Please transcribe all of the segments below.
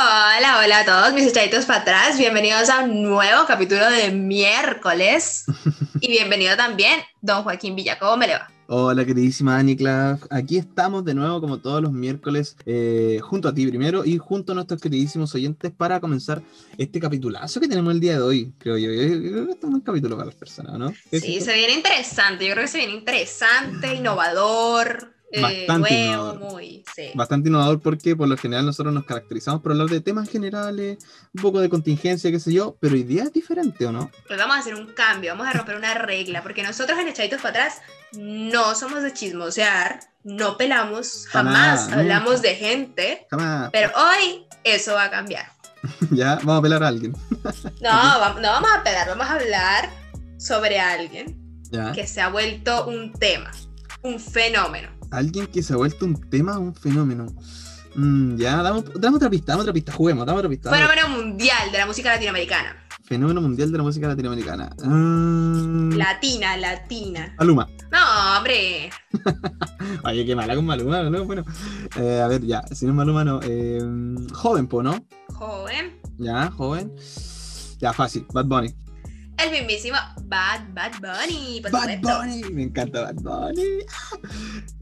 Hola, hola a todos mis echaditos para atrás. Bienvenidos a un nuevo capítulo de miércoles. y bienvenido también, don Joaquín Villa. ¿Cómo me le va? Hola, queridísima Dani Clav. Aquí estamos de nuevo, como todos los miércoles, eh, junto a ti primero y junto a nuestros queridísimos oyentes para comenzar este capitulazo que tenemos el día de hoy, creo yo. Yo creo que este es un capítulo para las personas, ¿no? Sí, se viene interesante. Yo creo que se viene interesante, innovador. Eh, Bastante nuevo, innovador. muy. Sí. Bastante innovador porque por lo general nosotros nos caracterizamos por hablar de temas generales, un poco de contingencia, qué sé yo, pero hoy día es diferente, ¿o no? Pues vamos a hacer un cambio, vamos a romper una regla, porque nosotros en Echaditos para atrás no somos de chismosear, no pelamos, jamás nada, hablamos nunca. de gente, Jamás. pero hoy eso va a cambiar. ya, vamos a pelar a alguien. No, no vamos a pegar, vamos a hablar sobre alguien Ya. que se ha vuelto un tema, un fenómeno. Alguien que se ha vuelto un tema, un fenómeno. Mm, ya, damos, damos otra pista, damos otra pista, juguemos, damos otra pista. damos- Fenómeno mundial de la música latinoamericana. Fenómeno mundial de la música latinoamericana. Mm, Latina, latina. Maluma. No, hombre. Oye, qué mala con Maluma, ¿no? Bueno, eh, a ver, ya, si no es Maluma, no. eh, joven, po, ¿no? Joven. Ya, joven. Ya, fácil, Bad Bunny. El mismísimo Bad Bad Bunny. por Bad supuesto. Bunny, me encanta Bad Bunny.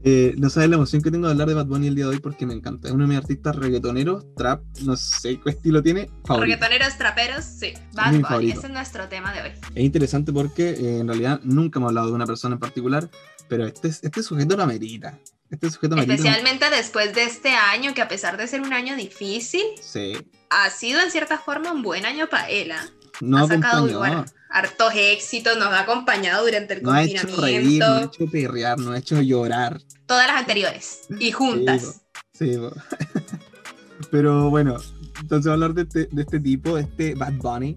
Eh, no sabes la emoción que tengo de hablar de Bad Bunny el día de hoy porque me encanta. Es uno de mis artistas reggaetoneros, trap, no sé qué estilo tiene, favorito. Reggaetoneros, traperos, sí. Bad mi Bunny, ese es nuestro tema de hoy. Es interesante porque eh, en realidad nunca hemos hablado de una persona en particular, pero este, este sujeto lo amerita. Este sujeto amerita. Especialmente después de este año, que a pesar de ser un año difícil, Sí. ha sido en cierta forma un buen año para él. ¿ah? No ha sacado acompañó. Hartos éxitos, nos ha acompañado durante el No ha hecho reír, no ha confinamiento, hecho perrear, no ha hecho llorar. todas las anteriores y juntas. Sí. Pero bueno, entonces hablar de este, de este tipo, de este Bad Bunny.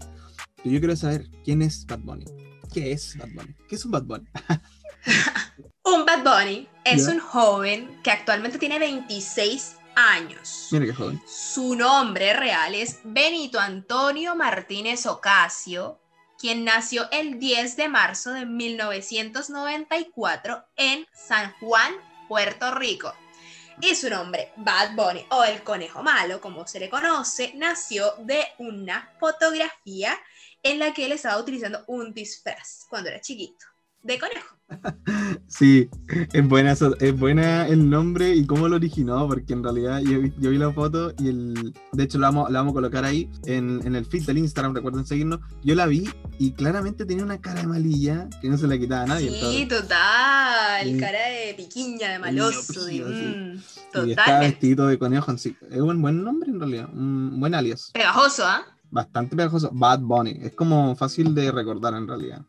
Pero yo quiero saber quién es Bad Bunny. ¿Qué es Bad Bunny? ¿Qué es un Bad Bunny? Un Bad Bunny es Ya. un joven que actualmente tiene 26 años. Mira qué joven. Su nombre real es Benito Antonio Martínez Ocasio, quien nació el 10 de marzo de 1994 en San Juan, Puerto Rico. Y su nombre, Bad Bunny o el conejo malo, como se le conoce, nació de una fotografía en la que él estaba utilizando un disfraz cuando era chiquito, de conejo. Sí, es buena, es buena el nombre y cómo lo originó, porque en realidad yo, vi- yo vi la foto y el, de hecho la vamos, la vamos a colocar ahí en, en el feed del Instagram, recuerden seguirnos. Yo la vi y claramente tenía una cara de malilla que no se la quitaba a nadie. Sí, total, Sí. cara de piquiña, de maloso, de- sí. mm, y totalmente. vestido de conejo sí. Es un buen nombre en realidad, un buen alias. Pegajoso, ¿ah? Bastante pegajoso. Bad Bunny. Es como fácil de recordar en realidad.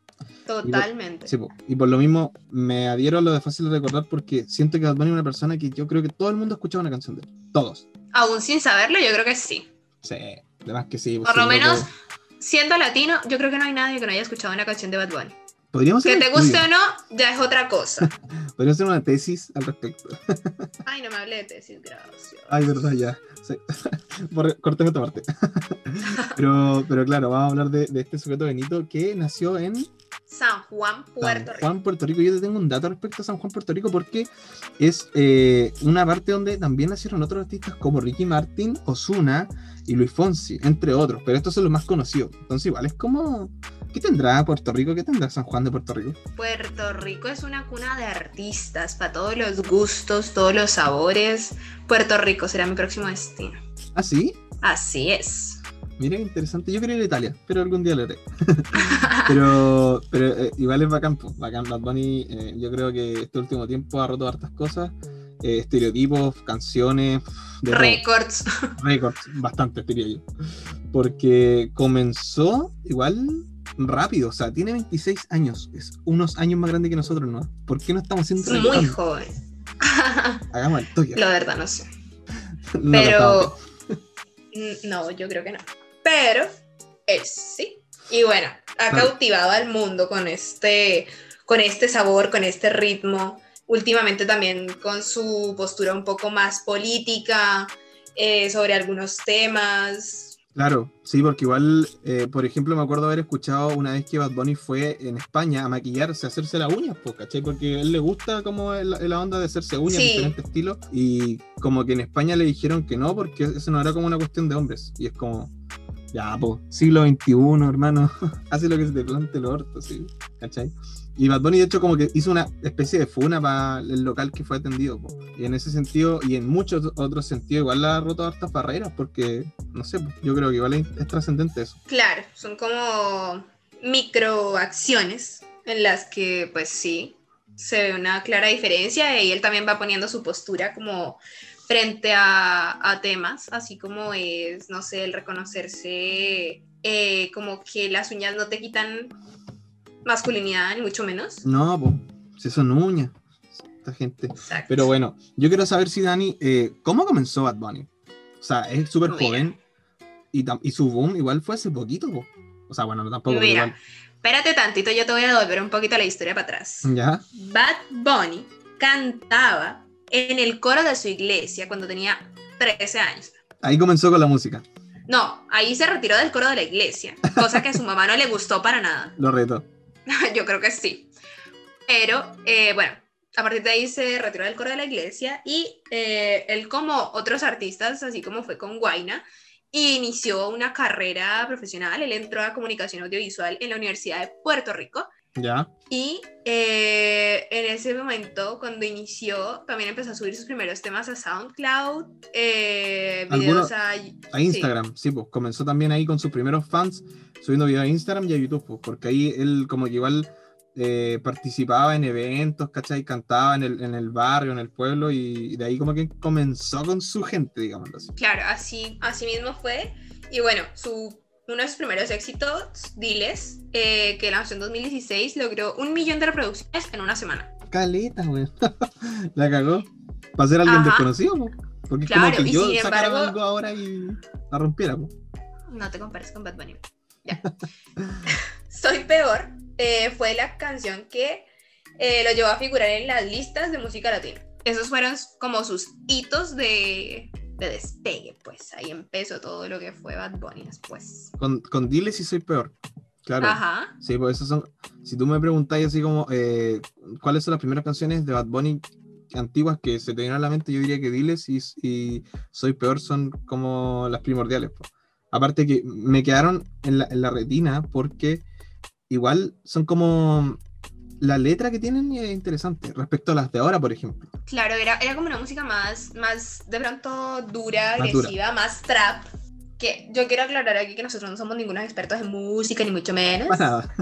Totalmente. Sí, po. y por lo mismo me adhiero a lo de fácil de recordar porque siento que Bad Bunny es una persona que yo creo que todo el mundo ha escuchado una canción de él. Todos. Aún sin saberlo, yo creo que sí. Sí, además que sí. pues, Por lo menos, que- siendo latino, yo creo que no hay nadie que no haya escuchado una canción de Bad Bunny. Podríamos Que te guste o no, ya es otra cosa. Podríamos hacer una tesis al respecto. Ay, no me hable de tesis, gracias. Ay, verdad, ya. Sí. Por- esta parte. pero, pero claro, vamos a hablar de, de este sujeto Benito que nació en San Juan, Puerto San Rico. Juan, Puerto Rico. Yo te tengo un dato respecto a San Juan, Puerto Rico, porque es eh, una parte donde también nacieron otros artistas como Ricky Martin, Osuna y Luis Fonsi, entre otros, pero estos son los más conocidos. Entonces, igual es como. ¿Qué tendrá Puerto Rico? ¿Qué tendrá San Juan de Puerto Rico? Puerto Rico es una cuna de artistas, para todos los gustos, todos los sabores. Puerto Rico será mi próximo destino. ¿Ah, sí? Así es. Mira, qué interesante. Yo quería ir a Italia, pero algún día lo haré. pero pero eh, igual es bacán, po, bacán. Bad Bunny, eh, yo creo que este último tiempo ha roto hartas cosas. eh, estereotipos, canciones. Records. récords, bastante diría yo. Porque comenzó igual rápido, o sea, tiene 26 años, es unos años más grande que nosotros, ¿no? ¿Por qué no estamos haciendo Muy joven. Hagamos el toque. La verdad, no sé. No Pero. No, yo creo que no. Pero él sí. Y bueno, ha cautivado al mundo con este, con este sabor, con este ritmo. Últimamente también con su postura un poco más política eh, sobre algunos temas. Claro, sí, porque igual, eh, por ejemplo, me acuerdo haber escuchado una vez que Bad Bunny fue en España a maquillarse, a hacerse las uñas, pues, ¿cachai? Porque a él le gusta como la, la onda de hacerse uñas Sí. de diferentes estilos y como que en España le dijeron que no, porque eso no era como una cuestión de hombres. Y es como, ya, pues, siglo XXI, hermano, hace lo que se te plante el orto, sí, ¿cachai? Y Bad Bunny, de hecho, como que hizo una especie de funa para el local que fue atendido. po. Y en ese sentido, y en muchos otros sentidos, igual la ha roto hartas barreras, porque, no sé, yo creo que igual es, es trascendente eso. Claro, son como microacciones en las que, pues sí, se ve una clara diferencia y él también va poniendo su postura como frente a, a temas, así como es, no sé, el reconocerse eh, como que las uñas no te quitan masculinidad, ni mucho menos. No, pues, si son uñas, esta gente. Exacto. Pero bueno, yo quiero saber si Dani, eh, ¿cómo comenzó Bad Bunny? O sea, es súper joven y, y su boom igual fue hace poquito, po. O sea, bueno, no tampoco. Mira, espérate tantito, yo te voy a devolver un poquito la historia para atrás. Ya, Bad Bunny cantaba en el coro de su iglesia cuando tenía 13 años. ahí comenzó con la música, No, ahí se retiró del coro de la iglesia, cosa que a su mamá no le gustó para nada. lo reto. Yo creo que sí. Pero, eh, bueno, a partir de ahí se retiró del coro de la iglesia y eh, él, como otros artistas, así como fue con Guaina, inició una carrera profesional. Él entró a comunicación audiovisual en la Universidad de Puerto Rico. Ya, Y eh, en ese momento, cuando inició, también empezó a subir sus primeros temas a SoundCloud, eh, videos a... a Instagram, sí, pues comenzó también ahí con sus primeros fans, subiendo videos a Instagram y a YouTube, pues, porque ahí él como que igual eh, participaba en eventos, ¿cachai? Cantaba en el, en el barrio, en el pueblo, y de ahí como que comenzó con su gente, digámoslo así. Claro, así, así mismo fue. Y bueno, su, uno de sus primeros éxitos, Diles, eh, que lanzó en 2016, logró un millón de reproducciones en una semana. Caleta, güey. la cagó. Para ser alguien Ajá. desconocido, po. Porque es Claro, como que yo sin sacara embargo- algo ahora y la rompiera, po. No te compares con Bad Bunny. Ya. Soy peor eh, fue la canción que eh, lo llevó a figurar en las listas de música latina. Esos fueron como sus hitos de, de despegue, pues ahí empezó todo lo que fue Bad Bunny después. Con, con Diles sí soy peor. Claro. Ajá. Sí, pues esos son. Si tú me preguntáis así como eh, cuáles son las primeras canciones de Bad Bunny antiguas que se te vienen a la mente, yo diría que Diles y, y Soy Peor son como las primordiales. po. Aparte que me quedaron en la, en la retina porque igual son como. La letra que tienen es interesante respecto a las de ahora, por ejemplo. Claro, era, era como una música más, más de pronto dura, Más dura. agresiva, más trap. Que yo quiero aclarar aquí que nosotros no somos ningunos expertos en música, ni mucho menos. Para nada.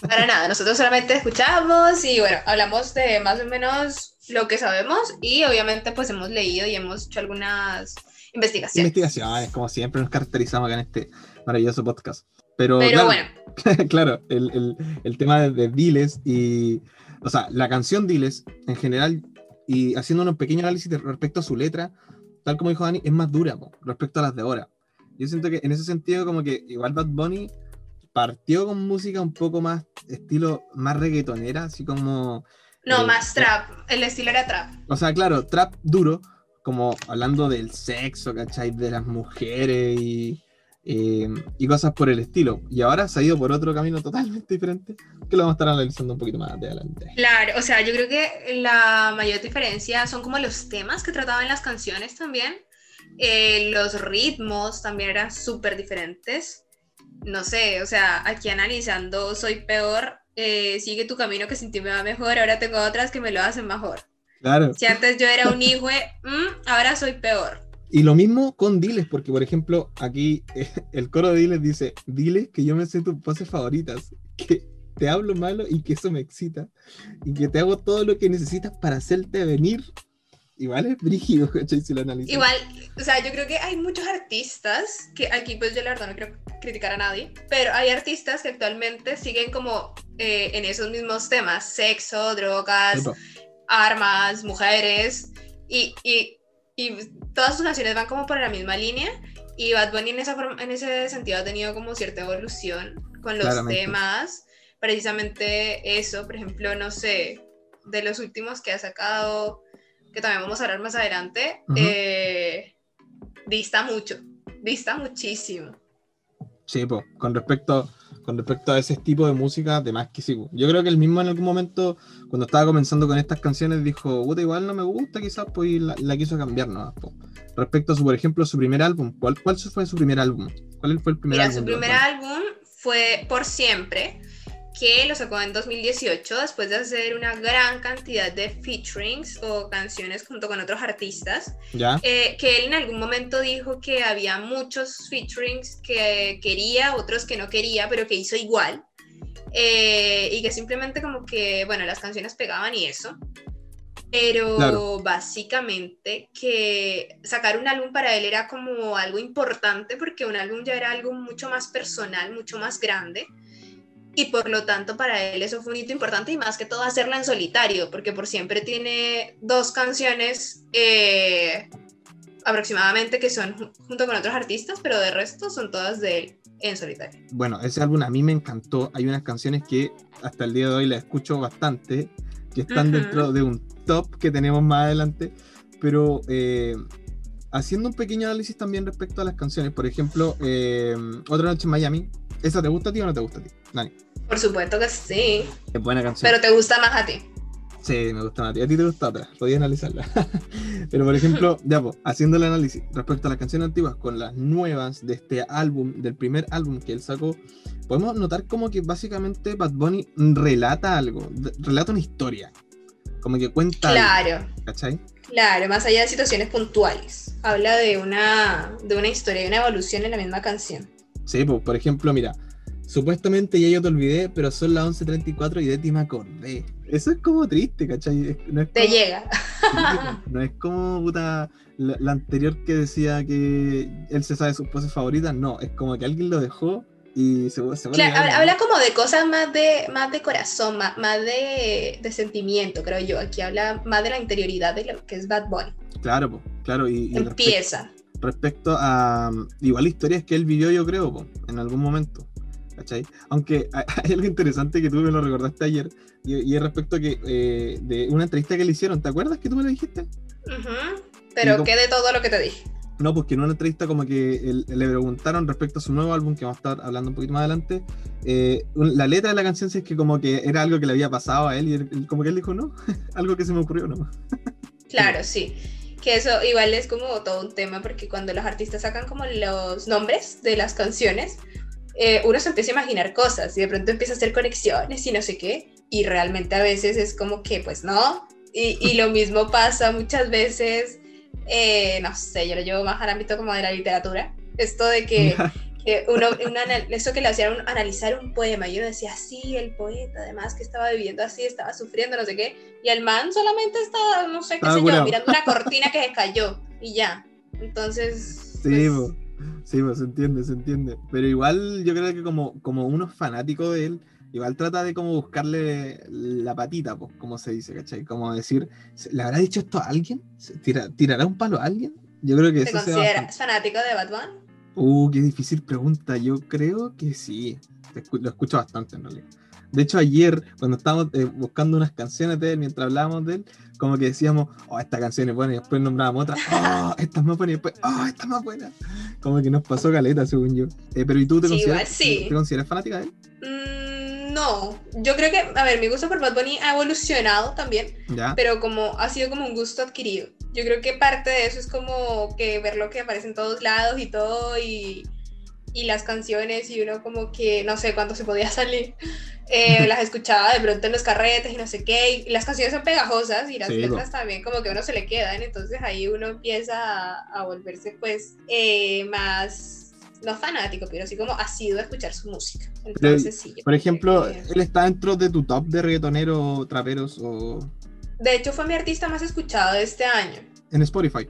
Para nada, nosotros solamente escuchamos y bueno, hablamos de más o menos lo que sabemos y obviamente pues hemos leído y hemos hecho algunas investigaciones. Investigaciones, como siempre nos caracterizamos acá en este maravilloso podcast. Pero, Pero claro, bueno, claro, el, el- el tema de, de Diles y, o sea, la canción Diles en general y haciendo un pequeño análisis de- respecto a su letra, tal como dijo Dani, es más dura po, respecto a las de ahora. Yo siento que en ese sentido como que igual Bad Bunny partió con música un poco más estilo más reggaetonera, así como, no, eh, más trap, el estilo era trap. o sea, claro, trap duro, como hablando del sexo, ¿cachai? De las mujeres y, eh, y cosas por el estilo. Y ahora se ha ido por otro camino totalmente diferente, que lo vamos a estar analizando un poquito más de adelante. Claro, o sea, yo creo que la mayor diferencia son como los temas que trataban las canciones también. Eh, los ritmos también eran súper diferentes. No sé, o sea, aquí analizando Soy Peor, eh, sigue tu camino que sin ti me va mejor, ahora tengo otras que me lo hacen mejor. Claro. Si antes yo era un hijo, mm, ahora soy peor. Y lo mismo con Diles, porque por ejemplo, aquí eh, el coro de Diles dice, Diles que yo me sé tus poses favoritas, que te hablo malo y que eso me excita, y que te hago todo lo que necesitas para hacerte venir. Igual es brígido, ¿cachai? Si lo analizas. Igual, o sea, yo creo que hay muchos artistas que aquí pues yo la verdad no quiero criticar a nadie, pero hay artistas que actualmente siguen como eh, en esos mismos temas, sexo, drogas, Epa, armas, mujeres, y, y, y todas sus canciones van como por la misma línea, y Bad Bunny en, esa forma- en ese sentido ha tenido como cierta evolución con los Claramente. temas, precisamente eso, por ejemplo, no sé, de los últimos que ha sacado, que también vamos a hablar más adelante, eh, dista mucho Dista muchísimo. Sí, pues, con respecto, con respecto a ese tipo de música, de más que sí. Yo creo que el mismo en algún momento, cuando estaba comenzando con estas canciones, dijo, puta, igual no me gusta, quizás, pues, y la, la quiso cambiar, ¿no? Po. Respecto a su, por ejemplo, su primer álbum, ¿cuál, ¿cuál fue su primer álbum? ¿Cuál fue el primer Mira, álbum? su primer álbum fue Por Siempre, que lo sacó en 2018 después de hacer una gran cantidad de featurings o canciones junto con otros artistas. ¿Ya? Eh, que él en algún momento dijo que había muchos featurings que quería, otros que no quería, pero que hizo igual. Eh, y que simplemente como que, bueno, las canciones pegaban y eso. Pero Claro. básicamente que sacar un álbum para él era como algo importante porque un álbum ya era algo mucho más personal, mucho más grande. Y por lo tanto para él eso fue un hito importante y más que todo hacerla en solitario, porque por siempre tiene dos canciones eh, aproximadamente que son ju- junto con otros artistas, pero de resto son todas de él en solitario. Bueno, ese álbum a mí me encantó. Hay unas canciones que hasta el día de hoy las escucho bastante, que están dentro de un top que tenemos más adelante, pero eh, haciendo un pequeño análisis también respecto a las canciones. Por ejemplo, eh, Otra Noche en Miami. ¿Esa te gusta a ti o no te gusta a ti? Dani. Por supuesto que sí, Es buena canción. pero te gusta más a ti. Sí, me gusta más a ti. A ti te gusta otra. Podía analizarla. Pero por ejemplo, ya pues, haciendo el análisis respecto a las canciones antiguas con las nuevas de este álbum, del primer álbum que él sacó, podemos notar como que básicamente Bad Bunny relata algo, relata una historia. Como que cuenta algo, Claro, ¿cachai? claro, más allá de situaciones puntuales. Habla de una, de una historia, de una evolución en la misma canción. Sí, pues, por ejemplo, mira, supuestamente ya yo te olvidé, pero son las 11.34 y de ti me acordé. Eso es como triste, ¿cachai? No es Te llega. No es como puta, la, la anterior que decía que él se sabe sus poses favoritas, no, es como que alguien lo dejó y se, se Claro, habla, como de cosas más de, más de corazón, más, más de, de sentimiento, creo yo. Aquí habla más de la interioridad de lo que es Bad Bunny. Claro, po, claro, y, y respe- Empieza. respecto a igual historias que él vivió, yo creo, po, en algún momento. ¿Cachai? Aunque hay, algo interesante que tú me lo recordaste ayer, y, y es respecto que, eh, de una entrevista que le hicieron, ¿te acuerdas que tú me lo dijiste? Ujú. Pero Digo- ¿qué de todo lo que te dije? No, porque en una entrevista como que él- le preguntaron respecto a su nuevo álbum, que vamos a estar hablando un poquito más adelante, eh, la letra de la canción si es que como que era algo que le había pasado a él y él- como que él dijo, no, algo que se me ocurrió, no. Claro, sí. Que eso igual es como todo un tema, porque cuando los artistas sacan como los nombres de las canciones, eh, uno se empieza a imaginar cosas y de pronto empieza a hacer conexiones y no sé qué, y realmente a veces es como que, pues no. Y, y lo mismo pasa muchas veces, eh, no sé, yo lo llevo más al ámbito como de la literatura, esto de que que uno, un anal- eso que le hacían analizar un poema, y uno decía, sí, el poeta, además que estaba viviendo así, estaba sufriendo, no sé qué, y el man solamente estaba, no sé qué Estaba sé yo, mirando una cortina que se cayó, y ya. Entonces, Sí, pues. Sí, po, se entiende, se entiende. Pero igual yo creo que como, como uno es fanático de él, igual trata de como buscarle la patita, pues, como se dice, ¿cachai? Como decir, ¿le habrá dicho esto a alguien? ¿Se tira- ¿Tirará un palo a alguien? Yo creo que ¿te eso consideras fanático de Batman? Uh, qué difícil pregunta. Yo creo que sí. Lo escucho bastante en realidad. De hecho, ayer, cuando estábamos eh, buscando unas canciones de él, mientras hablábamos de él, como que decíamos, oh, esta canción es buena, y después nombrábamos otra, oh, esta es más buena, y después, oh, esta es más buena. Como que nos pasó caleta, según yo. Eh, pero ¿y tú te, Sí, consideras, igual sí. te consideras fanática de él? Mm, no, yo creo que, a ver, mi gusto por Bad Bunny ha evolucionado también, Ya. pero como ha sido como un gusto adquirido. Yo creo que parte de eso es como que ver lo que aparece en todos lados y todo y, y las canciones y uno como que no sé cuándo se podía salir. eh, las escuchaba de pronto en los carretes y no sé qué, y las canciones son pegajosas y las Sí, letras también como que a uno se le quedan, entonces ahí uno empieza a, a volverse pues eh, más, no fanático, pero así como asiduo a escuchar su música. Entonces sí. yo Por ejemplo, que- él está dentro de tu top de reggaetoneros, traperos o De hecho, fue mi artista más escuchado de este año. en Spotify.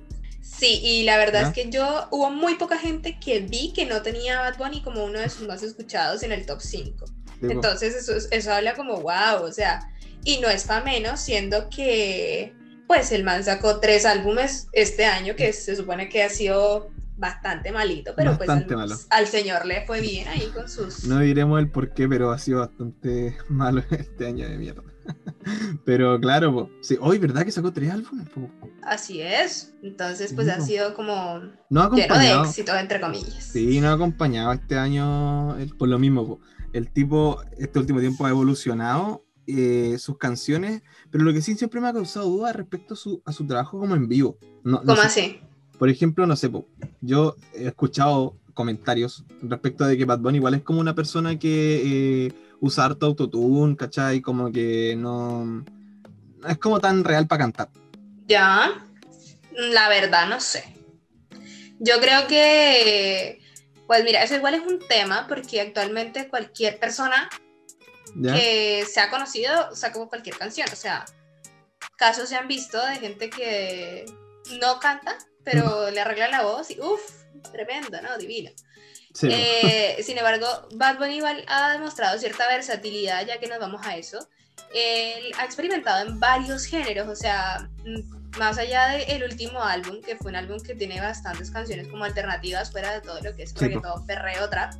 Sí, y la verdad es que yo hubo muy poca gente que vi que no tenía a Bad Bunny como uno de sus más escuchados en el top 5. Tipo, Entonces, eso, es- eso habla como wow, o sea, y no es para menos, siendo que, pues, el man sacó tres álbumes este año, que se supone que ha sido bastante malito, pero Bastante pues al, al señor le fue bien ahí con sus... No diremos el por qué, pero ha sido bastante malo este año de mierda. Pero claro, sí, hoy, ¿verdad que sacó tres álbumes? po? Así es. Entonces, pues Sí, ha sido como No ha lleno de éxito, entre comillas. Sí, no ha acompañado este año el- por lo mismo. po. El tipo, este último tiempo ha evolucionado eh, sus canciones, pero lo que sí siempre me ha causado dudas respecto a su, a su trabajo como en vivo. No, no ¿Cómo sé, así? Por ejemplo, no sé, po, yo he escuchado comentarios respecto de que Bad Bunny igual es como una persona que eh, usa harto autotune, ¿cachai? Como que no, no es como tan real para cantar. Ya, la verdad no sé. Yo creo que, pues mira, eso igual es un tema porque actualmente cualquier persona ¿Ya? que sea conocido saca cualquier canción. O sea, casos se han visto de gente que no canta, pero le arregla la voz y uff, tremendo, ¿no? Sí, po. Eh, sin embargo, Bad Bunny ha demostrado cierta versatilidad, ya que nos vamos a eso. Él ha experimentado en varios géneros, o sea, mm, más allá del último álbum, que fue un álbum que tiene bastantes canciones como alternativas fuera de todo lo que es Sí, reggaetón, perreo, trap,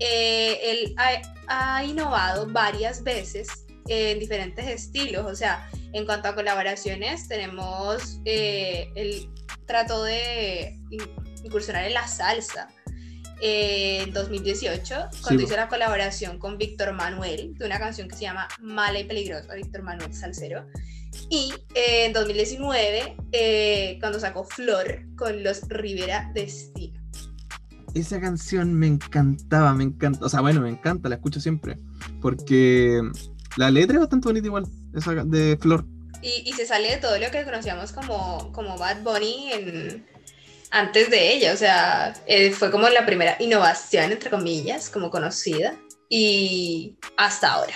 eh, él ha, ha innovado varias veces en diferentes estilos, o sea, en cuanto a colaboraciones, tenemos, eh, él trató de incursionar en la salsa, eh, en 2018, cuando po. hizo la colaboración con Víctor Manuel, de una canción que se llama Mala y Peligrosa, Víctor Manuel Salcero. Y eh, en 2019, eh, cuando sacó Flor con los Rivera Destino. Esa canción me encantaba, me encanta. O sea, bueno, me encanta, la escucho siempre. Porque la letra es bastante bonita igual, esa de Flor. Y, y se sale de todo lo que conocíamos como, como Bad Bunny en, antes de ella. O sea, eh, fue como la primera innovación, entre comillas, como conocida. Y hasta ahora.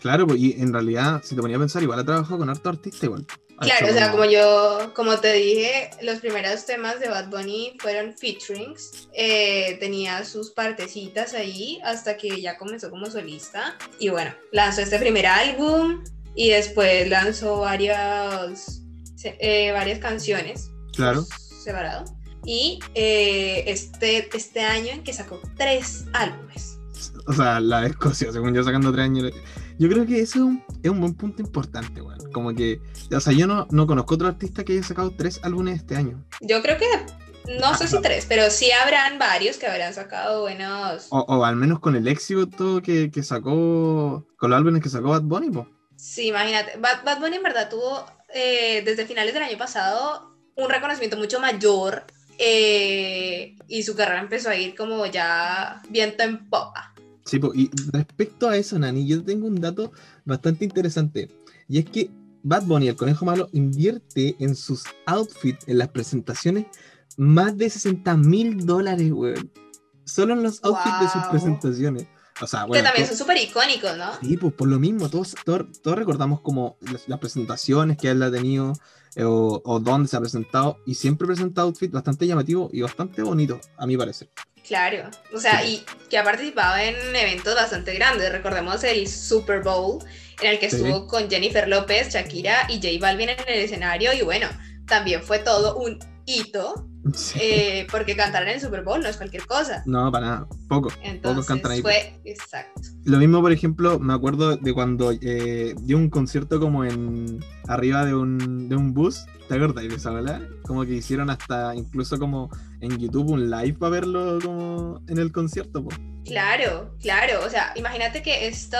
Claro, pues, y en realidad, si te ponía a pensar, igual ha trabajado con harto artista igual. Claro, o sea, como yo, como te dije, los primeros temas de Bad Bunny fueron featurings, eh, tenía sus partecitas ahí hasta que ya comenzó como solista y bueno, lanzó este primer álbum y después lanzó varias, eh, varias canciones Claro. separado y eh, este, este año en que sacó tres álbumes. O sea, la de Escocia, según yo sacando tres años. Yo creo que eso es un, es un buen punto importante, weón. Como que, o sea, yo no, no conozco otro artista que haya sacado tres álbumes este año. Yo creo que, no sé si tres, pero sí habrán varios que habrán sacado buenos... O, o al menos con el éxito que, que sacó, con los álbumes que sacó Bad Bunny, po. Sí, imagínate. Bad, Bad Bunny en verdad tuvo eh, desde finales del año pasado un reconocimiento mucho mayor eh, y su carrera empezó a ir como ya viento en popa. Sí, y respecto a eso, Nani, yo tengo un dato bastante interesante. Y es que Bad Bunny, el conejo malo, invierte en sus outfits, en las presentaciones, más de 60 mil dólares, weón. Solo en los outfits de sus presentaciones. O sea, que también son súper icónicos, ¿no? Sí, pues por lo mismo, todos, todos, todos recordamos como las, las presentaciones que él ha tenido eh, o, o dónde se ha presentado y siempre presenta outfits bastante llamativos y bastante bonitos, a mi parecer. Claro. O sea, Sí. y que ha participado en eventos bastante grandes. Recordemos el Super Bowl, en el que Sí. estuvo con Jennifer López, Shakira y J Balvin en el escenario. Y bueno, también fue todo un hito, Sí. eh, porque cantar en el Super Bowl no es cualquier cosa. No, para nada, poco. Entonces cantan ahí. fue, exacto. Lo mismo, por ejemplo, me acuerdo de cuando eh, dio un concierto como en arriba de un, de un bus, ¿te acuerdas de esa verdad? Como que hicieron hasta incluso como en YouTube un live para verlo como en el concierto, po. Claro, claro. O sea, imagínate que esto,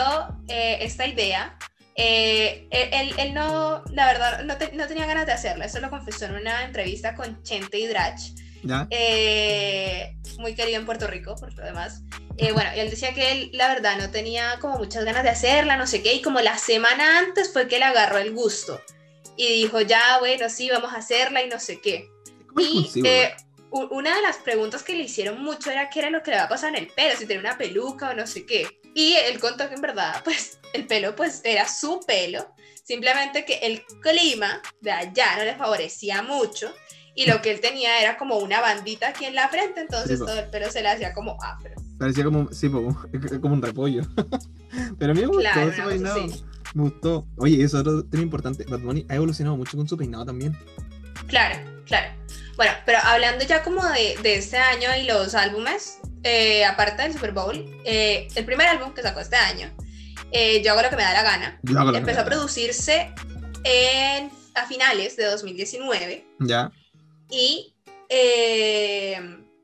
eh, esta idea, eh, él, él no, la verdad, no, te- no tenía ganas de hacerla. Eso lo confesó en una entrevista con Chente Hidrach, ¿Ya? eh, muy querido en Puerto Rico, por lo demás. Eh, bueno, él decía que él, la verdad, no tenía como muchas ganas de hacerla, no sé qué, y como la semana antes fue que le agarró el gusto. Y dijo, ya, bueno, sí, vamos a hacerla y no sé qué. ¿Cómo Y una de las preguntas que le hicieron mucho era qué era lo que le va a pasar en el pelo, si tenía una peluca o no sé qué. Y él contó que en verdad, pues, el pelo, pues, era su pelo. Simplemente que el clima de allá no le favorecía mucho. Y lo que él tenía era como una bandita aquí en la frente, entonces Sí, todo el pelo se le hacía como afro. Parecía como, sí, po, como un repollo. Pero a mí me gustó Claro, ese peinado. así. Me gustó. Oye, eso es otro tema importante. Bad Bunny ha evolucionado mucho con su peinado también. Claro, claro. Bueno, pero hablando ya como de, de este año y los álbumes, eh, aparte del Super Bowl, eh, el primer álbum que sacó este año eh, Yo hago lo que me da la gana, empezó a producirse en, a finales de 2019 Ya. y eh,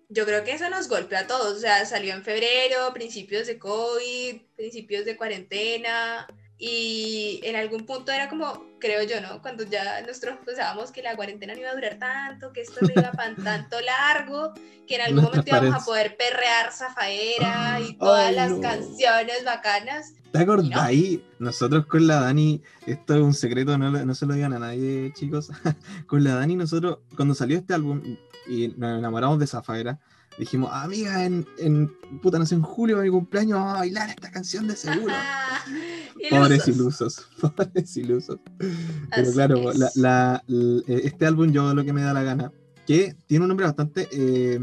yo creo que eso nos golpeó a todos. O sea, salió en febrero, principios de COVID, principios de cuarentena. Y en algún punto era como, creo yo, ¿no? Cuando ya nosotros pensábamos que la cuarentena no iba a durar tanto, que esto no iba para tanto largo, que en algún Nuestras momento íbamos a poder perrear Zafaera y todas Ay, las no. canciones bacanas. ¿Te acordáis? Nosotros con la Dani, esto es un secreto, no, no se lo digan a nadie, chicos. con la Dani, nosotros, cuando salió este álbum y nos enamoramos de Zafaera, dijimos, amiga, en, en puta, no sé, en julio de mi cumpleaños vamos a bailar esta canción de seguro. Pobres Ilusos. pobres ilusos. Pero Así claro, la- la- eh, este álbum yo lo que me da la gana, que tiene un nombre bastante eh,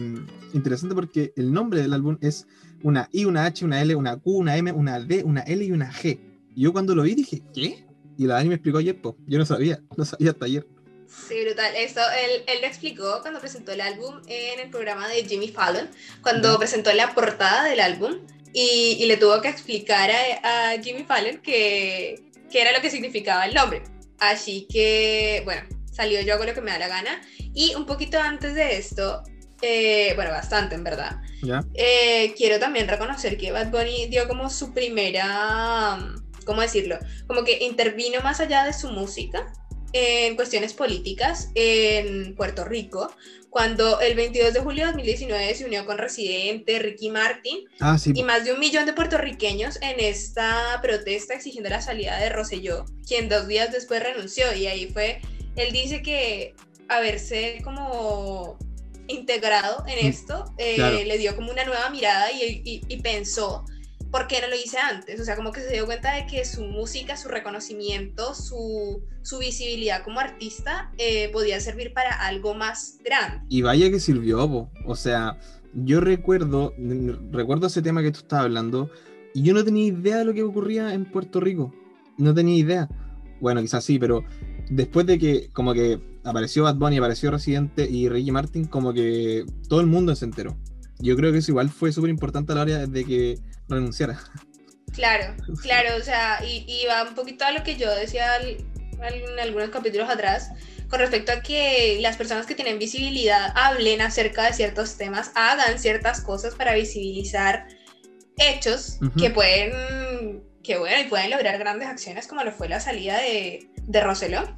interesante porque el nombre del álbum es una I, una H, una L, una Q, una M, una D, una L y una G. Y yo cuando lo vi dije, ¿qué? Y la Dani me explicó ayer, po. yo no sabía, no sabía hasta ayer. Sí, brutal. Esto, él, él lo explicó cuando presentó el álbum en el programa de Jimmy Fallon, cuando presentó la portada del álbum y, y le tuvo que explicar a, a Jimmy Fallon que, que era lo que significaba el nombre. Así que, bueno, salió yo hago lo que me da la gana. Y un poquito antes de esto, eh, bueno, bastante en verdad, ¿Ya? eh, quiero también reconocer que Bad Bunny dio como su primera, ¿cómo decirlo? Como que intervino más allá de su música en cuestiones políticas en Puerto Rico, cuando el 22 de julio de 2019 se unió con Residente, Ricky Martin Ah, sí. y más de un millón de puertorriqueños en esta protesta exigiendo la salida de Rosselló, quien dos días después renunció y ahí fue, él dice que haberse como integrado en Mm, esto eh, claro. le dio como una nueva mirada y, y- y pensó, ¿por qué no lo hice antes? O sea, como que se dio cuenta de que su música, su reconocimiento, su, visibilidad como artista eh, podía servir para algo más grande. Y vaya que sirvió. O sea, yo recuerdo, recuerdo ese tema que tú estabas hablando, y yo no tenía idea de lo que ocurría en Puerto Rico. No tenía idea. Bueno, quizás sí, pero después de que como que apareció Bad Bunny, apareció Residente y Ricky Martin, como que todo el mundo se enteró. Yo creo que eso igual fue súper importante a la hora de que renunciara. Claro, claro, o sea, y, y va un poquito a lo que yo decía al- al- en algunos capítulos atrás, con respecto a que las personas que tienen visibilidad hablen acerca de ciertos temas, hagan ciertas cosas para visibilizar hechos que pueden, que bueno, y pueden lograr grandes acciones como lo fue la salida de, de.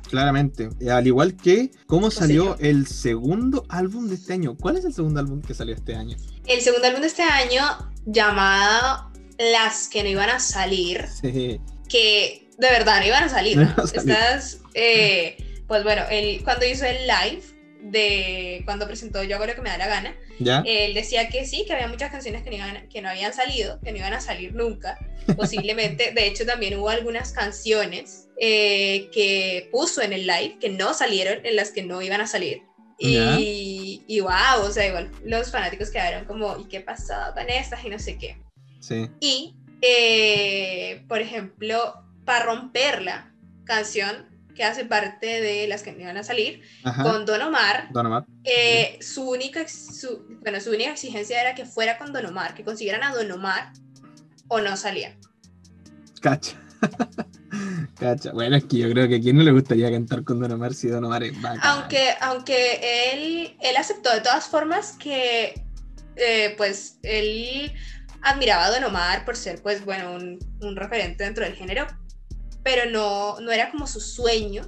Claramente. Eh, Al igual que cómo salió el segundo álbum de este año. ¿Cuál es el segundo álbum que salió este año? El segundo álbum de este año, llamado Las que no iban a salir, Sí. que de verdad no iban a salir. No ¿no? iban a salir. Estas, eh, pues bueno, él, cuando hizo el live de cuando presentó Yo hago lo que me da la gana, ¿Ya? él decía que sí, que había muchas canciones que no, iban, que no habían salido, que no iban a salir nunca, posiblemente. De hecho, también hubo algunas canciones eh, que puso en el live que no salieron, en las que no iban a salir. Y, y wow, o sea, igual los fanáticos quedaron como, ¿y qué pasó con estas? Y no sé qué. Sí. Y, eh, por ejemplo, para romperla, canción que hace parte de las que me iban a salir, Ajá. con Don Omar, Don Omar. eh, su, única, su, bueno, su única exigencia era que fuera con Don Omar, que consiguieran a Don Omar o no salía. Cacha. Cacha. Bueno, es que yo creo que a quién no le gustaría cantar con Don Omar si Don Omar es bacán. Aunque, aunque él, él aceptó de todas formas que, eh, pues, él admiraba a Don Omar por ser, pues, bueno, un, un referente dentro del género, pero no, no era como su sueño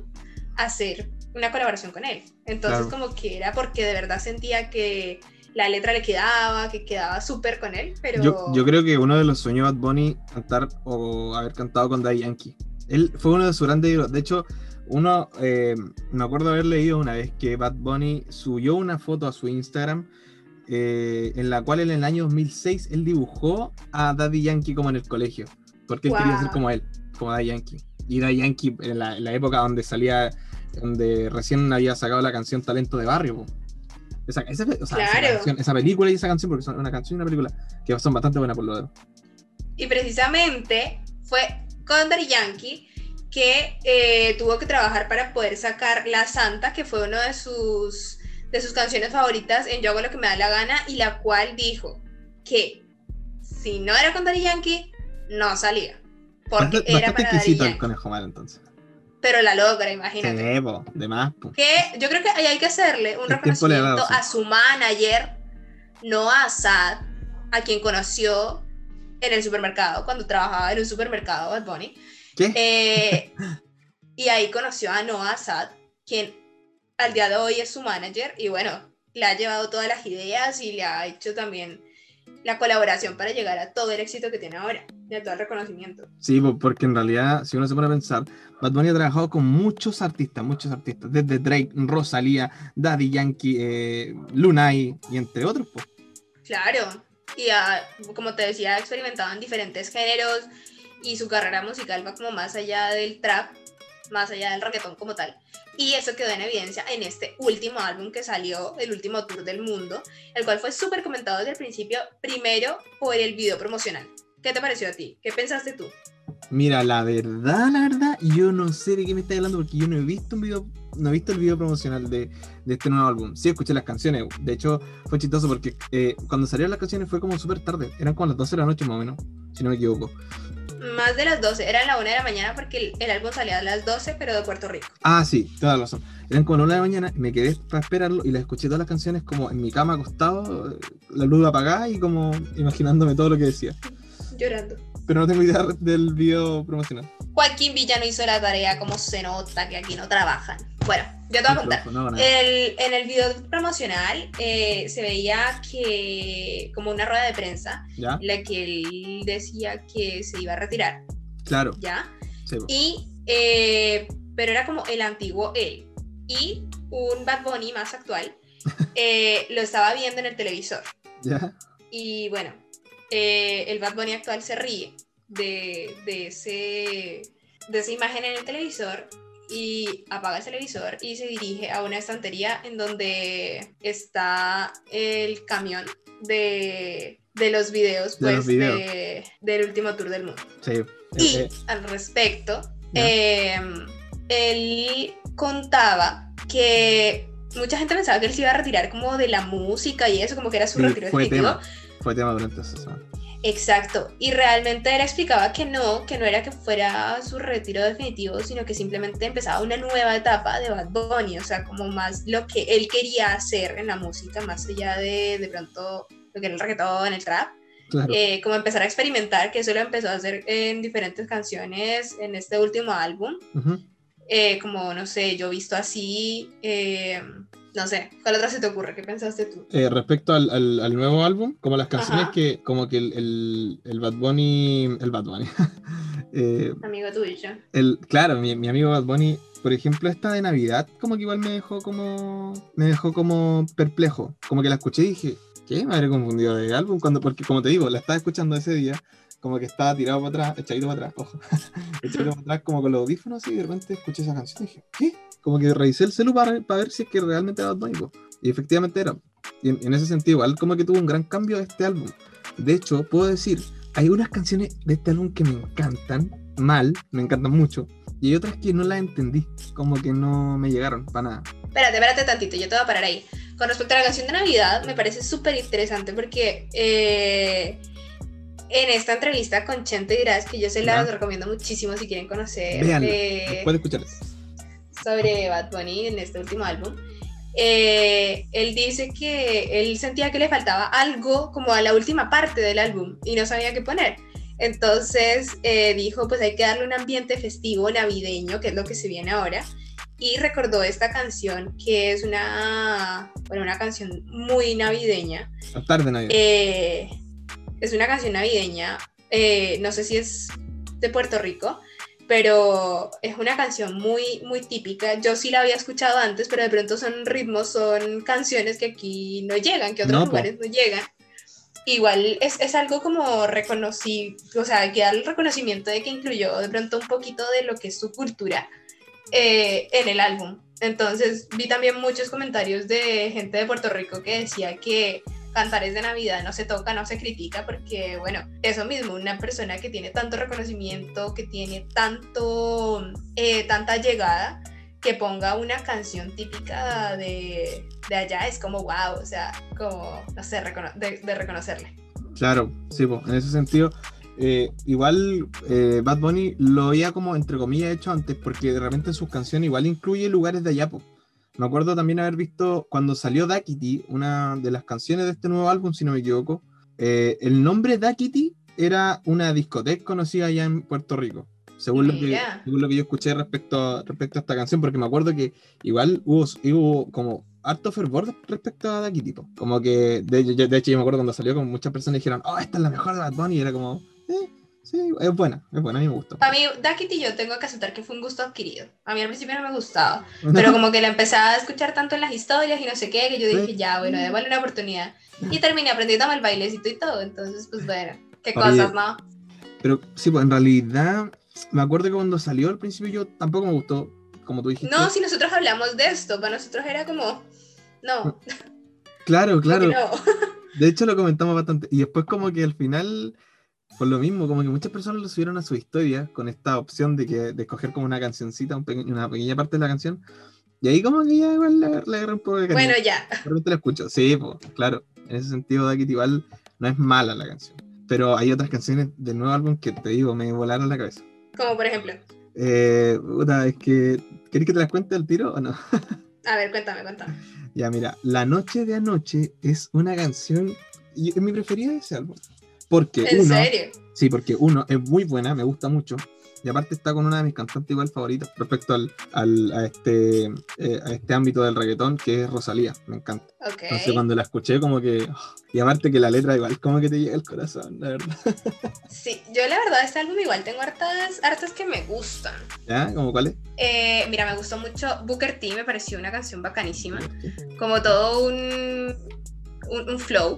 hacer una colaboración con él. Entonces, Claro. como que era porque de verdad sentía que la letra le quedaba, que quedaba súper con él, pero... Yo, yo creo que uno de los sueños de Bad Bunny cantar o haber cantado con Daddy Yankee. Él fue uno de sus grandes ídolos. De hecho, uno, eh, me acuerdo haber leído una vez que Bad Bunny subió una foto a su Instagram eh, en la cual en el año 2006 él dibujó a Daddy Yankee como en el colegio. Porque él quería Wow. ser como él, como Daddy Yankee. Y Daddy Yankee en la, en la época donde salía, donde recién había sacado la canción Talento de Barrio. po. Esa, esa- o sea, esa Claro. canción- esa película y esa canción, porque son una canción y una película, que son bastante buenas por lo demás. Y precisamente fue con Daddy Yankee que eh, tuvo que trabajar para poder sacar La Santa, que fue una de sus, de sus canciones favoritas en Yo hago lo que me da la gana, y la cual dijo que si no era con Daddy Yankee, no salía. Porque Bastante, era bastante para exquisito Daddy el conejo malo entonces. Pero la logra, imagínate. Sí, po, de más, po. Que yo creo que ahí hay que hacerle un El dado, reconocimiento sí. a su manager, Noah Sad, a quien conoció en el supermercado, cuando trabajaba en un supermercado, Bad Bunny. ¿Qué? Eh, y ahí conoció a Noah Sad, quien al día de hoy es su manager y bueno, le ha llevado todas las ideas y le ha hecho también la colaboración para llegar a todo el éxito que tiene ahora, y a todo el reconocimiento. Sí, po, porque en realidad, si uno se pone a pensar, Bad Bunny ha trabajado con muchos artistas, muchos artistas, desde Drake, Rosalía, Daddy Yankee, eh, Lunay y entre otros. po. Claro, y ha, como te decía, ha experimentado en diferentes géneros y su carrera musical va como más allá del trap, más allá del reggaetón como tal. Y eso quedó en evidencia en este último álbum que salió, el último tour del mundo, el cual fue súper comentado desde el principio, primero por el video promocional. ¿Qué te pareció a ti? ¿Qué pensaste tú? Mira, la verdad, la verdad, yo no sé de qué me estás hablando porque yo no he visto un video, no he visto el video promocional de, este nuevo álbum. Sí, escuché las canciones. De hecho, fue chistoso porque eh, cuando salieron las canciones fue como súper tarde. Eran como las 12 de la noche más o menos, si no me equivoco. Más de las 12, era la 1 de la mañana porque el, el álbum salía a las 12, pero de Puerto Rico. Ah, sí, toda la razón. Eran como las 1 de la mañana, me quedé para esperarlo y las escuché todas las canciones como en mi cama acostado, la luz apagada y como imaginándome todo lo que decía. Llorando. Pero no tengo idea del video promocional. Joaquín Villano hizo la tarea, como se nota que aquí no trabajan. Bueno, yo te voy a contar. El- en el video promocional eh, se veía que como una rueda de prensa la que él decía que se iba a retirar, Claro. ¿ya? sí, po. Y, eh, pero era como el antiguo él. Y un Bad Bunny más actual eh, lo estaba viendo en el televisor. ¿Ya? Y bueno, el Bad Bunny actual se ríe de, de, ese, de esa imagen en el televisor y apaga el televisor y se dirige a una estantería en donde está el camión de, de los videos, De pues, los videos. de- del último tour del mundo. Sí. Y Eh, eh, al respecto, eh, él contaba que mucha gente pensaba que él se iba a retirar como de la música y eso, como que era su sí, retiro fue definitivo. tema. Fue tema durante esa semana. Exacto. Y realmente él explicaba que no, que no era que fuera su retiro definitivo, sino que simplemente empezaba una nueva etapa de Bad Bunny, o sea, como más lo que él quería hacer en la música, más allá de de pronto lo que era el reggaetón, el trap, Claro. eh, como empezar a experimentar, que eso lo empezó a hacer en diferentes canciones en este último álbum, eh, como, no sé, yo visto así, eh, no sé, ¿cuál otra se te ocurre? ¿Qué pensaste tú? Eh, respecto al, al- al nuevo álbum, como las canciones Ajá. que, como que el, el, el Bad Bunny, el Bad Bunny, eh, Amigo tuyo. el, claro, mi, mi amigo Bad Bunny, por ejemplo, esta de Navidad, como que igual me dejó como, me dejó como perplejo, como que la escuché y dije, ¿qué? Me habré confundido de álbum, cuando, porque como te digo, la estaba escuchando ese día, como que estaba tirado para atrás, echadito para atrás, ojo, echadito para atrás, como con los audífonos, y de repente escuché esa canción y dije, ¿qué? Como que revisé el celu para, para ver si es que realmente era Bad Bunny, po. y efectivamente era. Y en, en ese sentido, igual como que tuvo un gran cambio este álbum. De hecho, puedo decir, hay unas canciones de este álbum que me encantan, mal, me encantan mucho, y hay otras que no las entendí, como que no me llegaron para nada. Espérate, espérate tantito, yo te voy a parar ahí. Con respecto a la canción de Navidad, me parece súper interesante porque eh, en esta entrevista con Chente Dirás, que yo se las Ya. recomiendo muchísimo si quieren conocer Véanla, eh, escucharlas. Sobre Bad Bunny en este último álbum, eh, él dice que él sentía que le faltaba algo como a la última parte del álbum y no sabía qué poner. Entonces eh, dijo, pues hay que darle un ambiente festivo, navideño, que es lo que se viene ahora. Y recordó esta canción, que es una, bueno, una canción muy navideña. La tarde Navidad. Eh, es una canción navideña, no sé si es de Puerto Rico, pero es una canción muy, muy típica. Yo sí la había escuchado antes, pero de pronto son ritmos, son canciones que aquí no llegan, que otros No, lugares no llegan. Igual es, es algo como reconocido, o sea, que darle el reconocimiento de que incluyó de pronto un poquito de lo que es su cultura eh, en el álbum. Entonces vi también muchos comentarios de gente de Puerto Rico que decía que cantares de Navidad no se toca, no se critica, porque bueno, eso mismo, una persona que tiene tanto reconocimiento, que tiene tanto, eh, tanta llegada, que ponga una canción típica de, de allá, es como wow, o sea, como, no sé, recono- de, reconocerle. Claro, sí, po, en ese sentido. eh, igual eh, Bad Bunny lo había como entre comillas hecho antes, porque de repente en sus canciones igual incluye lugares de allá. po. Me acuerdo también haber visto cuando salió Dakity, una de las canciones de este nuevo álbum, si no me equivoco, eh, el nombre Dakity era una discoteca conocida allá en Puerto Rico. Según lo, que, según lo que yo escuché respecto a, respecto a esta canción, porque me acuerdo que igual hubo, hubo como harto fervor respecto a Daki tipo. Como que, de hecho, yo me acuerdo cuando salió, como muchas personas dijeron, oh, esta es la mejor de Bad Bunny, y era como, eh, sí, es buena, es buena, a mí me gustó. Para mí, Dakity yo tengo que aceptar que fue un gusto adquirido. A mí al principio no me gustaba, pero como que la empezaba a escuchar tanto en las historias y no sé qué, que yo dije, ya, bueno, démosle una oportunidad. Y terminé aprendiendo el bailecito y todo, entonces, pues bueno, qué Oye, cosas, ¿no? Pero sí, pues en realidad, me acuerdo que cuando salió al principio yo tampoco me gustó, como tú dijiste. No, si nosotros hablamos de esto, para nosotros era como, no, Claro, claro. no. De hecho, lo comentamos bastante. Y después, como que al final, por lo mismo, como que muchas personas lo subieron a su historia con esta opción de, que, de escoger como una cancioncita, un una pequeña parte de la canción. Y ahí, como que ya igual le, le agarré un poco de cariño. Bueno, ya. De repente la escucho. Sí, pues, claro. En ese sentido, Dakit igual no es mala la canción. Pero hay otras canciones del nuevo álbum que te digo, me volaron la cabeza. Como por ejemplo, Eh, puta, es que. ¿Querés que te las cuente al tiro o no? a ver, cuéntame, cuéntame. Ya, mira, La Noche de Anoche es una canción. Y es mi preferida de ese álbum. Porque ¿En uno. serio? Sí, porque uno es muy buena, me gusta mucho. Y aparte está con una de mis cantantes igual favoritas respecto al, al- a, este, eh, a este ámbito del reggaetón, que es Rosalía. Me encanta. Entonces cuando la escuché como que... oh, y aparte que la letra igual como que te llega al corazón, la verdad. Sí, yo la verdad este álbum igual tengo hartas, hartas que me gustan. ¿Ya? ¿Cómo cuál es? Eh, mira, me gustó mucho Booker T, me pareció una canción bacanísima. Como todo un, un, un flow.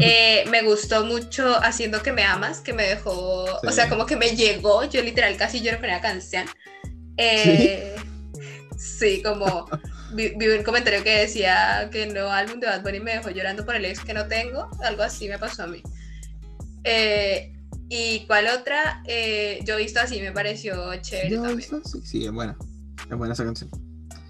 Eh, me gustó mucho Haciendo que me amas, que me dejó, Sí. o sea, como que me llegó, yo literal casi lloro con la canción. Eh, sí. como vi, vi un comentario que decía que nuevo álbum de Bad Bunny me dejó llorando por el ex que no tengo, algo así me pasó a mí. Eh, ¿Y cuál otra? Eh, yo he visto así, me pareció chévere ¿Ya también. esa? Sí, sí, es buena. Es buena esa canción.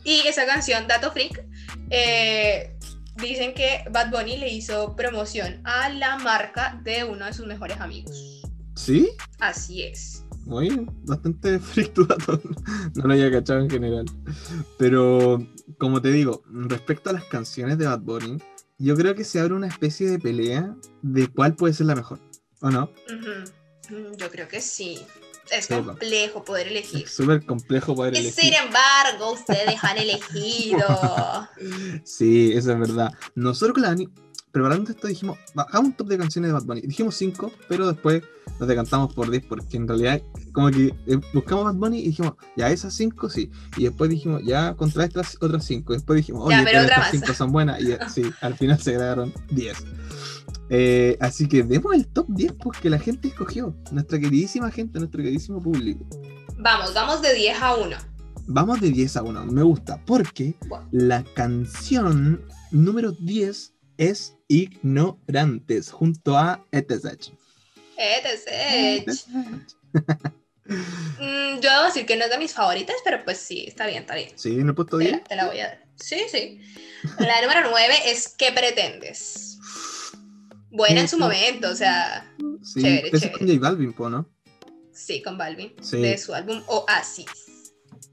Y esa canción, Dato Freak, eh, dicen que Bad Bunny le hizo promoción a la marca de uno de sus mejores amigos. ¿Sí? Así es. Muy bastante freak tu dato. No lo había cachado en general. Pero, como te digo, respecto a las canciones de Bad Bunny, yo creo que se abre una especie de pelea de cuál puede ser la mejor. ¿O no? Mm, Yo creo que sí. Es complejo poder elegir. Súper complejo poder Y elegir. sin embargo, ustedes han elegido. Sí, eso es verdad. Nosotros con la Dani, preparando esto, dijimos, bajamos un top de canciones de Bad Bunny. Dijimos 5, pero después nos decantamos por 10, porque en realidad, como que eh, buscamos Bad Bunny y dijimos, ya esas 5 sí. Y después dijimos, ya contra estas otras 5. Después dijimos, oye, Ya, pero estas más. 5 son buenas. Y eh, sí, al final se grabaron 10. Eh, así que demos el top 10 porque la gente escogió. Nuestra queridísima gente, nuestro queridísimo público. Vamos, vamos de 10 a 1. Vamos de 10 a 1. Me gusta porque Bueno. la canción número 10 es Ignorantes junto a ETSH. Etc. Mm, yo debo decir que no es de mis favoritas, pero pues sí, está bien, está bien. Sí, en el puesto Te 10. la, te la voy a dar. Sí, sí. La número 9 es ¿Qué pretendes? Buena en su momento, o sea, Sí, chévere, chévere. con J Balvin, ¿no? sí, con Balvin, Sí. de su álbum Oasis.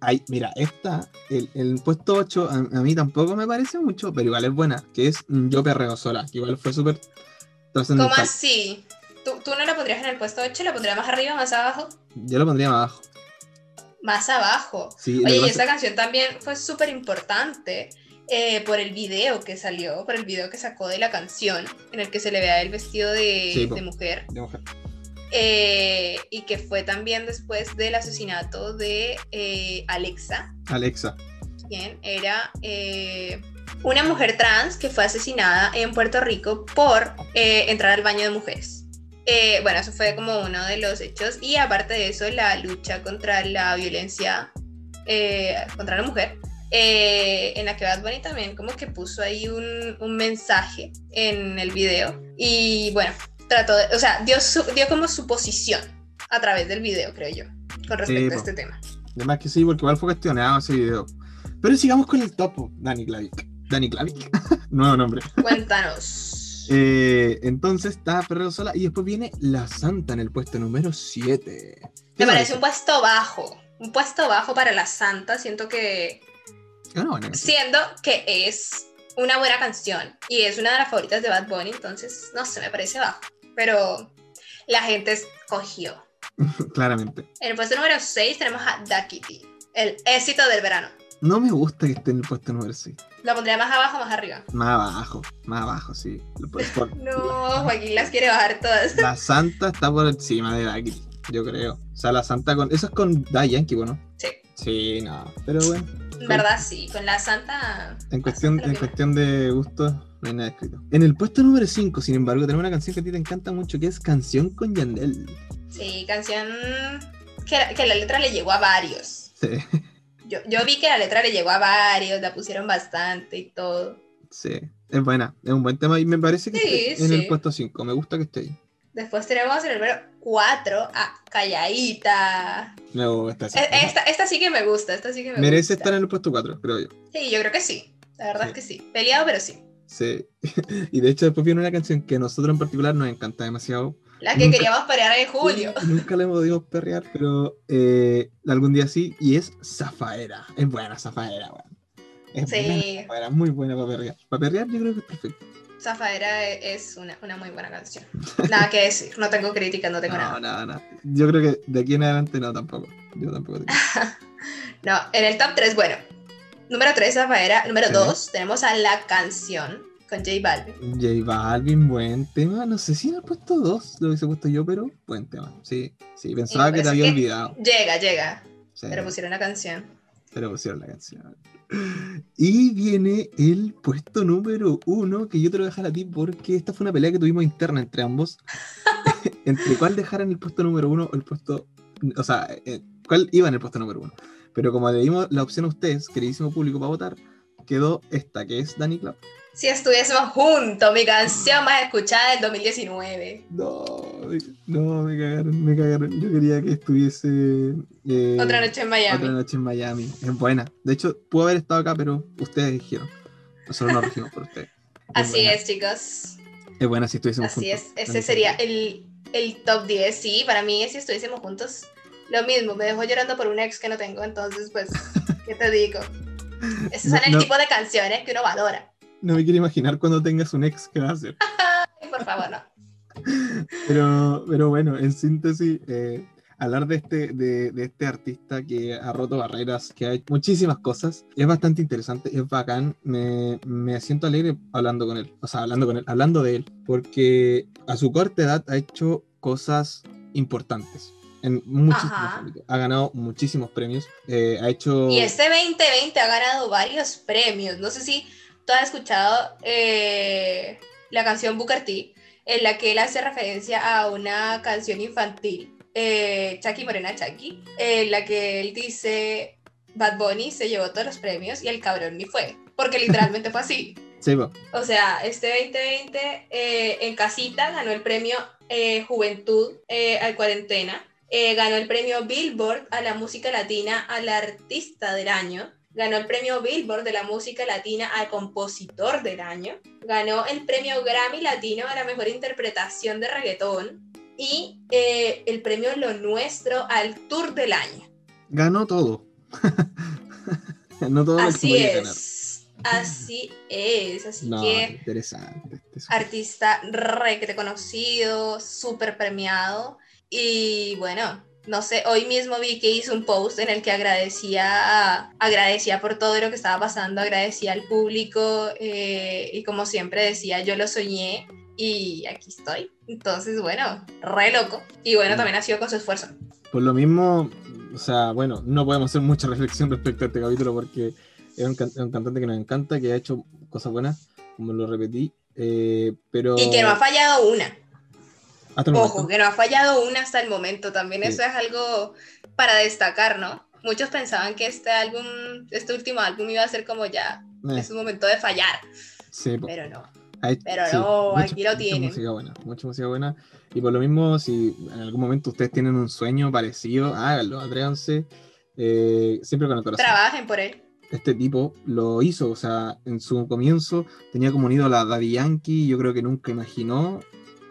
Ay, mira, esta, el, el puesto 8, a, a mí tampoco me parece mucho, pero igual es buena, que es mm, Yo Perreo Sola, que igual fue súper ¿Cómo trascendental. así? ¿Tú, ¿Tú no la pondrías en el puesto 8? ¿La pondrías más arriba, más abajo? Yo lo pondría más abajo. Más abajo. Sí, Oye, y esta canción también fue súper importante eh, por el video que salió, por el video que sacó de la canción, en el que se le vea el vestido de, Sí, po. de mujer. de mujer. Eh, y que fue también después del asesinato de eh, Alexa, Alexa. quien era eh, una mujer trans que fue asesinada en Puerto Rico por entrar al baño de mujeres. Bueno, eso fue como uno de los hechos y aparte de eso, la lucha contra la violencia contra la mujer, eh, en la que Bad Bunny también como que puso ahí un, un mensaje en el video y bueno, trató de, o sea, dio, su- dio como su posición a través del video, creo yo, con respecto a este tema. Además que sí, porque igual fue cuestionado ese video. Pero sigamos con el topo, Dani Klavic. Dani Klavic. Nuevo nombre. Cuéntanos. Eh, entonces está Perreo sola y después viene La Santa en el puesto número 7. Me parece un puesto bajo. Un puesto bajo para La Santa. Siento que. Ah, bueno, Siendo que es una buena canción y es una de las favoritas de Bad Bunny, entonces no sé, me parece bajo. Pero la gente escogió. claramente. En el puesto número 6 tenemos a Duckity, el éxito del verano. No me gusta que esté en el puesto número 6. ¿Lo pondría más abajo o más arriba? Más abajo, más abajo, sí. Por- No, Joaquín las quiere bajar todas. La Santa está por encima de Duckity, yo creo. O sea, la Santa con. Eso es con Da Yankee, bueno. Sí, Sí, no. Pero bueno, en verdad sí. Con la Santa. en cuestión, en cuestión de gusto, no hay nada escrito. En el puesto número 5, sin embargo, tenemos una canción que a ti te encanta mucho, que es Canción con Yandel. Sí, canción que, que la letra le llegó a varios. Sí, Yo, yo vi que la letra le llegó a varios, la pusieron bastante y todo. sí. Es buena, es un buen tema y me parece que Sí, esté en el puesto 5. Me gusta que esté ahí. Después tenemos en el número 4 a Calladita. Me gusta esa. E- Esta, esta sí que me gusta, esta sí que me Merece gusta. estar en el puesto 4, creo yo. Sí, yo creo que sí. La verdad Sí. es que sí. Peleado, pero sí. Sí. y de hecho, después viene una canción que a nosotros en particular nos encanta demasiado. La que Nunca- queríamos parear en julio. Nunca le hemos podido perrear, pero eh, algún día sí. Y es Zafaera. Es buena Zafaera, weón. Es Sí. buena Zafaera, muy buena para perrear. Para perrear yo creo que es perfecto. Zafaera es una, una muy buena canción. Nada que decir. No tengo críticas, no tengo No, nada. nada, nada. Yo creo que de aquí en adelante no tampoco. Yo tampoco. tengo. No, en el top 3, bueno. Número 3, Zafaera. Número Sí. 2, tenemos a La Canción con J Balvin. J Balvin, buen tema. No sé si en el puesto 2 lo hubiese puesto yo, pero buen tema. Sí, sí, pensaba que te había que- olvidado. Llega, llega. Sí, Pero pusieron la canción. pero pusieron la canción. Y viene el puesto número uno, que yo te lo voy a dejar a ti porque esta fue una pelea que tuvimos interna entre ambos. entre cuál dejar en el puesto número uno o el puesto. O sea, eh, cuál iba en el puesto número uno. Pero como le dimos la opción a ustedes, queridísimo público, para votar, quedó esta, que es Danny Club. Si estuviésemos juntos, mi canción más escuchada del 2019. No, no, me cagaron, me cagaron. Yo quería que estuviese. eh, Otra noche en Miami. Otra noche en Miami. Es buena. De hecho, pudo haber estado acá, pero ustedes dijeron. Nosotros nos regimos por ustedes. Así buena. es, chicos. Es buena si estuviésemos Así juntos. es. Ese sería el, el top 10. Sí, para mí, si estuviésemos juntos, lo mismo. Me dejó llorando por un ex que no tengo. Entonces, pues, ¿qué te digo? Esos No, son el no. tipo de canciones que uno valora. No me quiero imaginar cuando tengas un ex que va a hacer. Por favor, no. Pero, pero bueno, en síntesis, eh, hablar de este, de, de este artista que ha roto barreras, que ha hecho muchísimas cosas, es bastante interesante, es bacán. Me, me siento alegre hablando con él, o sea, hablando con él, hablando de él, porque a su corta edad ha hecho cosas importantes. En muchísimos Ajá. ámbitos. Ha ganado muchísimos premios. eh, ha hecho. Y este 2020 ha ganado varios premios. No sé si tú has escuchado eh, la canción Booker T, en la que él hace referencia a una canción infantil, eh, Chucky Morena Chucky, en la que él dice, Bad Bunny se llevó todos los premios y el cabrón ni fue. Porque literalmente fue así. Sí. O sea, este 2020 eh, en casita ganó el premio eh, Juventud al Cuarentena, ganó el premio Billboard a la música latina al artista del año, ganó el premio Billboard de la música latina al compositor del año, ganó el premio Grammy Latino a la mejor interpretación de reggaetón y eh, el premio Lo Nuestro al Tour del año. Ganó todo. Ganó todo Así es, así es, así No, que... interesante. Es- artista re que te conocido, súper premiado. Y bueno, no sé, hoy mismo vi que hizo un post en el que agradecía, agradecía por todo lo que estaba pasando, agradecía al público eh, y como siempre decía, yo lo soñé y aquí estoy. Entonces, bueno, re loco. Y bueno, también ha sido con su esfuerzo. Por lo mismo, o sea, bueno, no podemos hacer mucha reflexión respecto a este capítulo porque es un, can- un cantante que nos encanta, que ha hecho cosas buenas, como lo repetí, eh, pero... Y que no ha fallado una. Hasta el Ojo, momento. que no ha fallado una hasta el momento. También Sí. eso es algo para destacar, ¿no? Muchos pensaban que este álbum, este último álbum iba a ser como ya, Eh, es un momento de fallar, sí, pero no. Ha hecho- pero no, aquí lo mucha tienen. música buena, mucha música buena. Y por lo mismo, si en algún momento ustedes tienen un sueño parecido, háganlo, atrévanse. eh, siempre con el corazón. Trabajen por él. este tipo lo hizo, o sea, en su comienzo tenía como un ídolo a Daddy Yankee, yo creo que nunca imaginó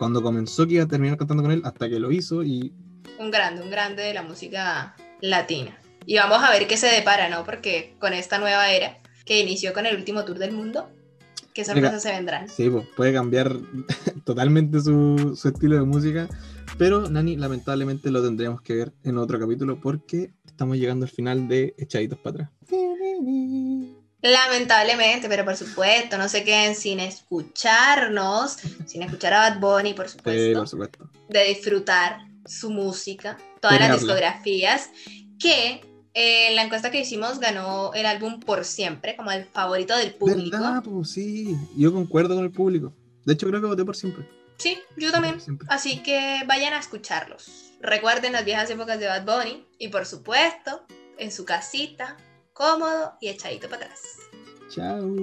cuando comenzó que iba a terminar cantando con él hasta que lo hizo y... Un grande, un grande de la música latina. Y vamos a ver qué se depara, ¿no? Porque con esta nueva era que inició con el último tour del mundo, qué sorpresas se vendrán. Sí, pues, puede cambiar totalmente su, su estilo de música, pero Nani, lamentablemente lo tendríamos que ver en otro capítulo porque estamos llegando al final de Echaditos para atrás. Lamentablemente, pero por supuesto, no se queden sin escucharnos, sin escuchar a Bad Bunny, por supuesto. Sí, por supuesto. De disfrutar su música, todas las discografías, que eh, en la encuesta que hicimos ganó el álbum Por Siempre, como el favorito del público. ¿Verdad? Pues sí, yo concuerdo con el público. De hecho, creo que voté por siempre. Sí, yo también. Así que vayan a escucharlos. Recuerden las viejas épocas de Bad Bunny y por supuesto, en su casita, cómodo y echadito para atrás. Chao.